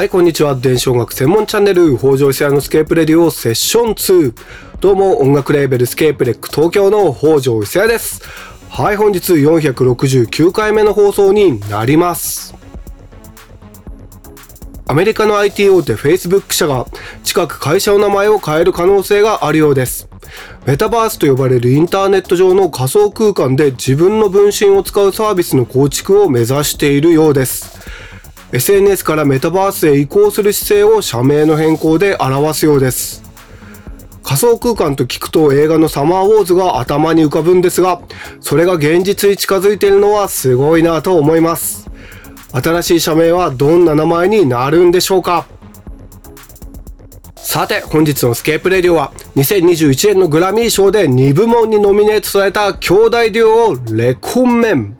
はい、こんにちは。伝承楽専門チャンネル、北条伊勢屋のスケープレディオセッション2。どうも、音楽レーベルスケープレック東京の北条伊勢屋です。はい、本日469回目の放送になります。アメリカの IT 大手 Facebook 社が近く会社の名前を変える可能性があるようです。メタバースと呼ばれるインターネット上の仮想空間で自分の分身を使うサービスの構築を目指しているようです。SNS からメタバースへ移行する姿勢を社名の変更で表すようです。仮想空間と聞くと映画のサマーウォーズが頭に浮かぶんですが、それが現実に近づいているのはすごいなと思います。新しい社名はどんな名前になるんでしょうかさて、本日のスケープレディオは、2021年のグラミー賞で2部門にノミネートされた兄弟デュオをレコンメン。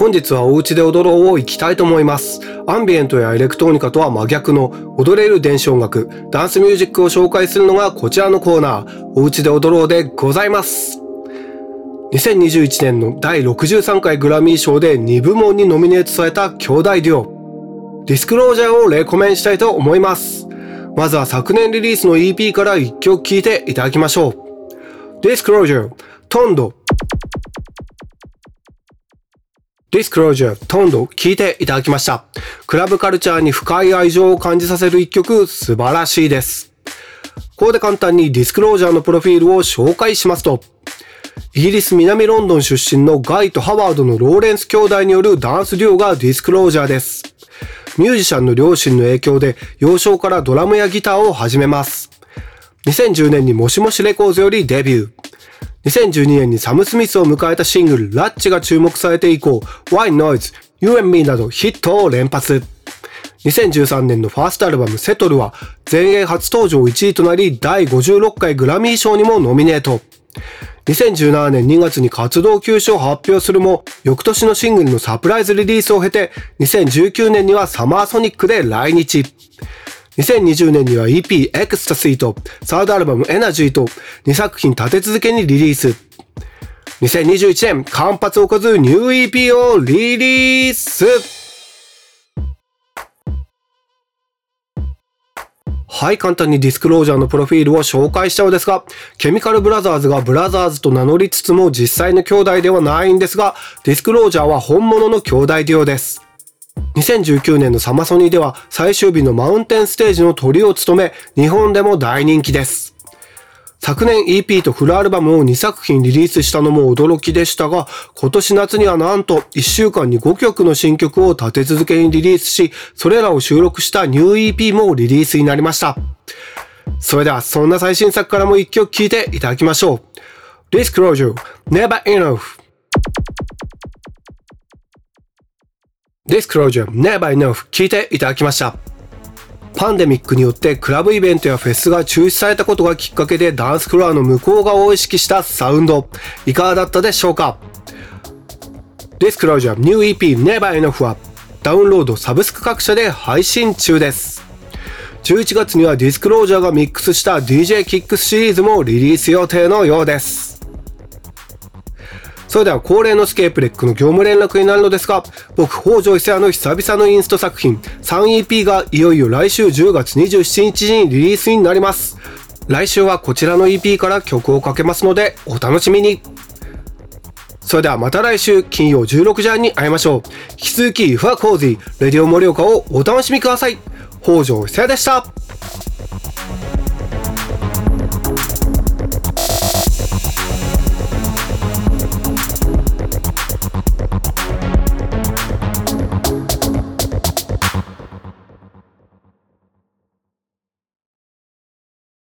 本日はお家で踊ろうを行きたいと思います。アンビエントやエレクトーニカとは真逆の踊れる電子音楽、ダンスミュージックを紹介するのがこちらのコーナー、お家で踊ろうでございます。2021年の第63回グラミー賞で2部門にノミネートされた兄弟デュオ、ディスクロージャーをレコメンしたいと思います。まずは昨年リリースの EP から1曲聴いていただきましょう。ディスクロージャー、トンド、Disclosure トンド聞いていただきました。クラブカルチャーに深い愛情を感じさせる一曲素晴らしいです。ここで簡単にディスクロージャーのプロフィールを紹介しますと、イギリス南ロンドン出身のガイとハワードのローレンス兄弟によるダンスデュオがディスクロージャーです。ミュージシャンの両親の影響で幼少からドラムやギターを始めます。2010年にもしもしレコーズよりデビュー。2012年にサム・スミスを迎えたシングル、ラッチが注目されて以降、Why Noise、You and Me などヒットを連発。2013年のファーストアルバムセトルは全英初登場1位となり第56回グラミー賞にもノミネート。2017年2月に活動休止を発表するも、翌年のシングルのサプライズリリースを経て、2019年にはサマーソニックで来日。2020年には EP Ecstasy とサードアルバムエナジーと2作品立て続けにリリース。2021年間髪を置かずニュー EP をリリースはい、簡単に Disclosure のプロフィールを紹介したのですが、 Chemical Brothers がブラザーズと名乗りつつも実際の兄弟ではないんですが、 Disclosure は本物の兄弟デュオです。2019年のサマソニーでは最終日のマウンテンステージの鳥を務め、日本でも大人気です。昨年 EP とフルアルバムを2作品リリースしたのも驚きでしたが、今年夏にはなんと1週間に5曲の新曲を立て続けにリリースし、それらを収録したニュー EP もリリースになりました。それではそんな最新作からも1曲聴いていただきましょう。Disclosure Never Enough Disclosure Never Enough 聞いていただきました。パンデミックによってクラブイベントやフェスが中止されたことがきっかけでダンスフロアの向こう側を意識したサウンド、いかがだったでしょうか ?Disclosure New EP Never Enough はダウンロードサブスク各社で配信中です。11月にはディスクロージャーがミックスした DJ キックスシリーズもリリース予定のようです。それでは恒例のスケープレックの業務連絡になるのですが、僕、北条伊勢屋の久々のインスト作品 3EP がいよいよ来週10月27日にリリースになります。来週はこちらの EP から曲をかけますので、お楽しみに。それではまた来週金曜16時半に会いましょう。引き続き、ファコージー、レディオ盛岡をお楽しみください。北条伊勢でした。